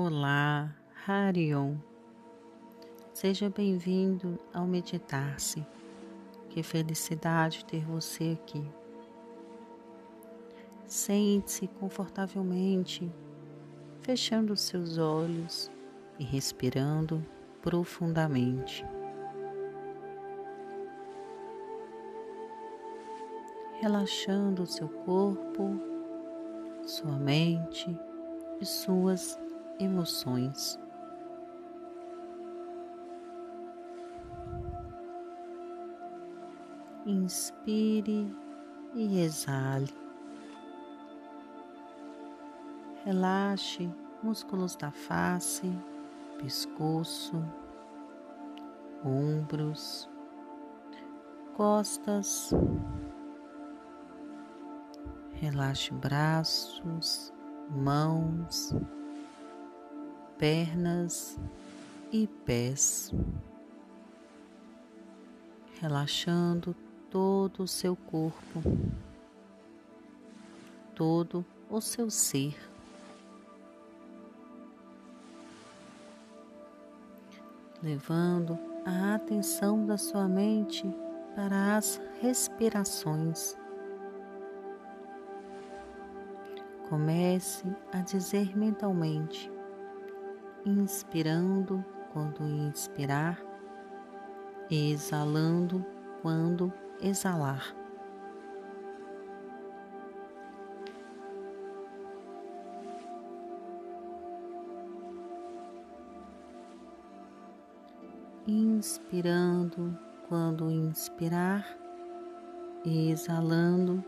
Olá, Harion. Seja bem-vindo ao Meditar-se. Que felicidade ter você aqui. Sente-se confortavelmente, fechando seus olhos e respirando profundamente. Relaxando o seu corpo, sua mente e suas emoções. Inspire e exale. Relaxe músculos da face, pescoço, ombros, costas. Relaxe braços, mãos, pernas e pés, relaxando todo o seu corpo, todo o seu ser. Levando a atenção da sua mente para as respirações. Comece a dizer mentalmente: inspirando quando inspirar, exalando quando exalar. Inspirando quando inspirar, exalando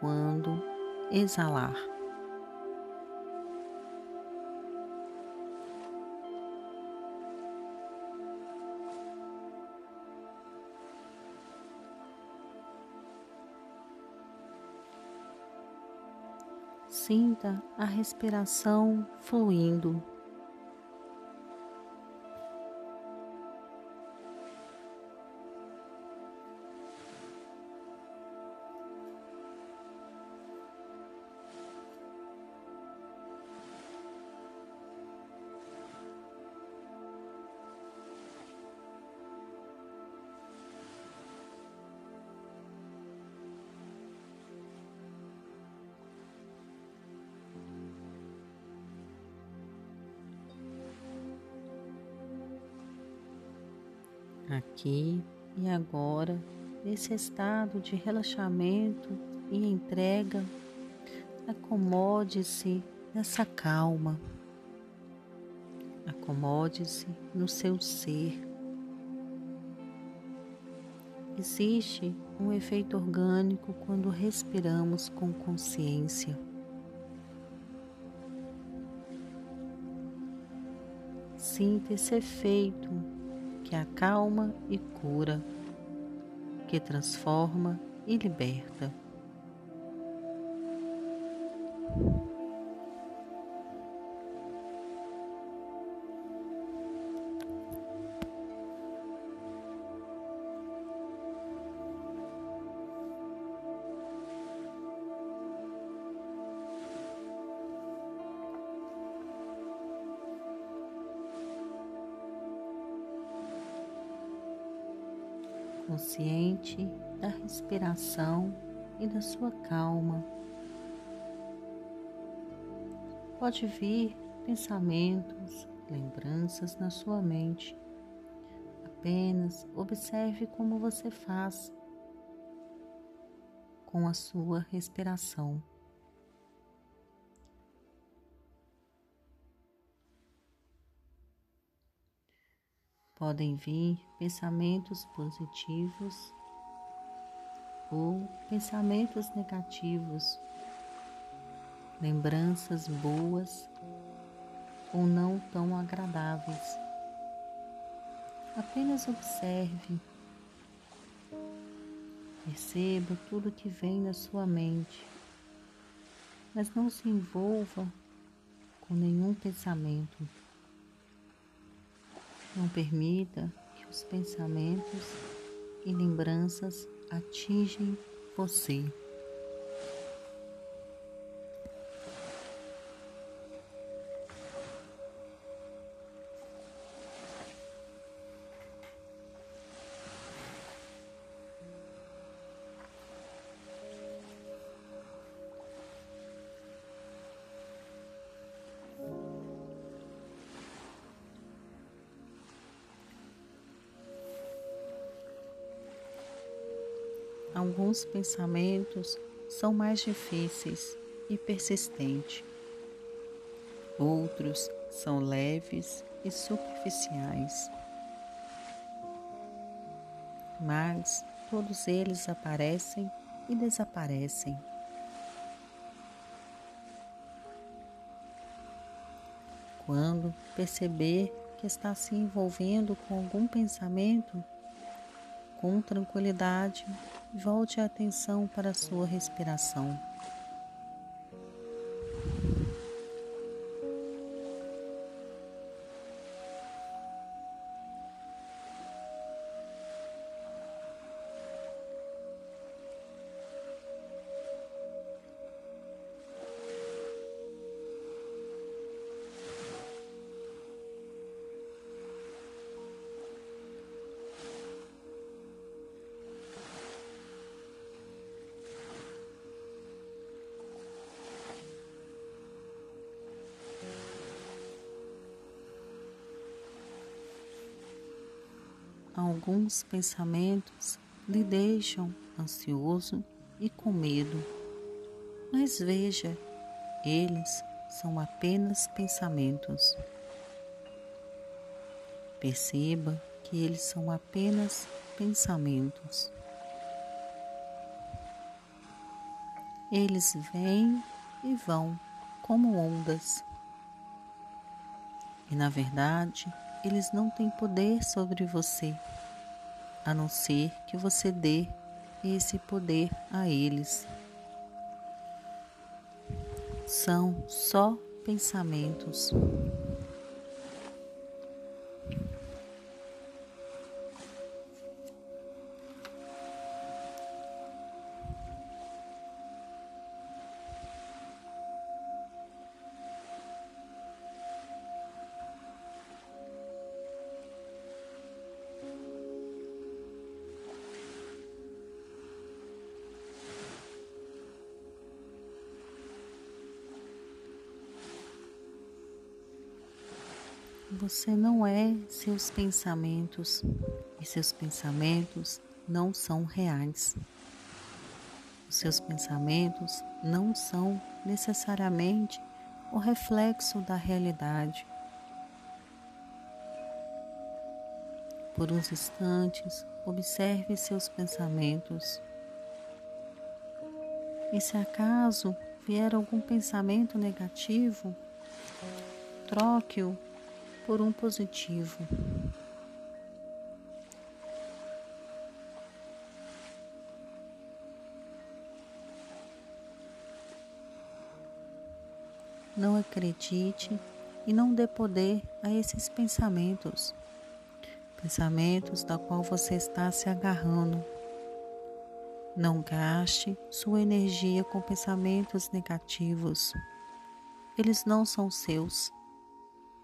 quando exalar. Sinta a respiração fluindo. Aqui e agora, nesse estado de relaxamento e entrega, acomode-se nessa calma, acomode-se no seu ser. Existe um efeito orgânico quando respiramos com consciência. Sinta esse efeito que acalma e cura, que transforma e liberta. Consciente da respiração e da sua calma. Pode vir pensamentos, lembranças na sua mente. Apenas observe como você faz com a sua respiração. Podem vir pensamentos positivos ou pensamentos negativos, lembranças boas ou não tão agradáveis. Apenas observe, perceba tudo que vem na sua mente, mas não se envolva com nenhum pensamento. Não permita que os pensamentos e lembranças atingem você. Alguns pensamentos são mais difíceis e persistentes. Outros são leves e superficiais. Mas todos eles aparecem e desaparecem. Quando perceber que está se envolvendo com algum pensamento, com tranquilidade, volte a atenção para a sua respiração. Alguns pensamentos lhe deixam ansioso e com medo. Mas veja, eles são apenas pensamentos. Perceba que eles são apenas pensamentos. Eles vêm e vão como ondas. E na verdade, eles não têm poder sobre você, a não ser que você dê esse poder a eles. São só pensamentos. Você não é seus pensamentos e seus pensamentos não são reais. Os seus pensamentos não são necessariamente o reflexo da realidade. Por uns instantes, observe seus pensamentos. E se acaso vier algum pensamento negativo, troque-o por um positivo. Não acredite e não dê poder a esses pensamentos, pensamentos da qual você está se agarrando. Não gaste sua energia com pensamentos negativos. Eles não são seus.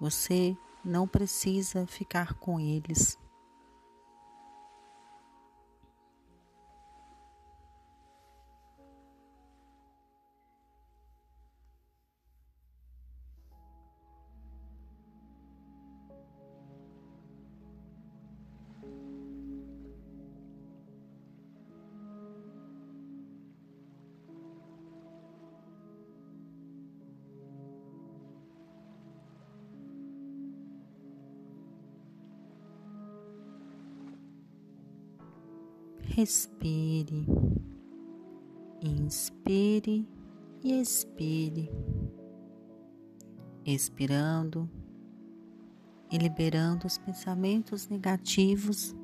Você não precisa ficar com eles. Respire, inspire e expire, expirando e liberando os pensamentos negativos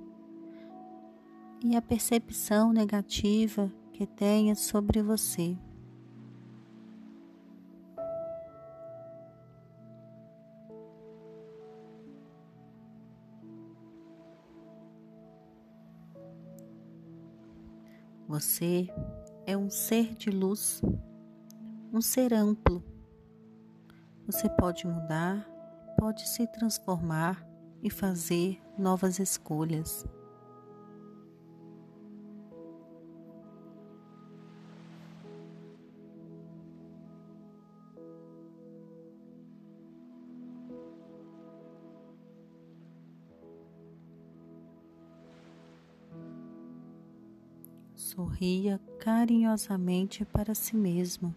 e a percepção negativa que tenha sobre você. Você é um ser de luz, um ser amplo. Você pode mudar, pode se transformar e fazer novas escolhas. Sorria carinhosamente para si mesmo,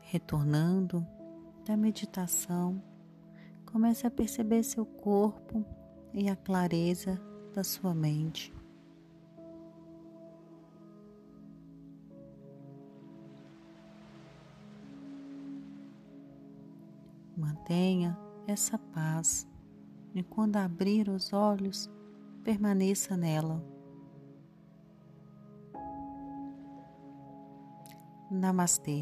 retornando da meditação. Comece a perceber seu corpo e a clareza da sua mente. Mantenha essa paz e quando abrir os olhos, permaneça nela. नमस्ते